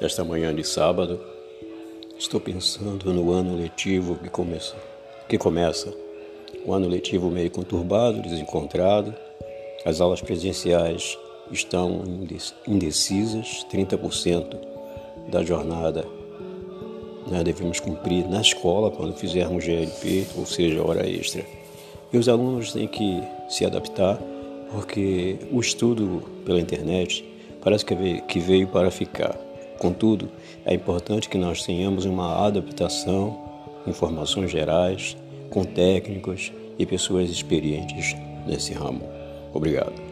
esta manhã de sábado, estou pensando no ano letivo que começa, que começa. O ano letivo meio conturbado, desencontrado. As aulas presenciais estão indecisas, 30% da jornada né, devemos cumprir na escola quando fizermos GLP, ou seja, hora extra. E os alunos têm que se adaptar, porque o estudo pela internet parece que veio para ficar. Contudo, é importante que nós tenhamos uma adaptação, informações gerais, com técnicos e pessoas experientes nesse ramo. Obrigado.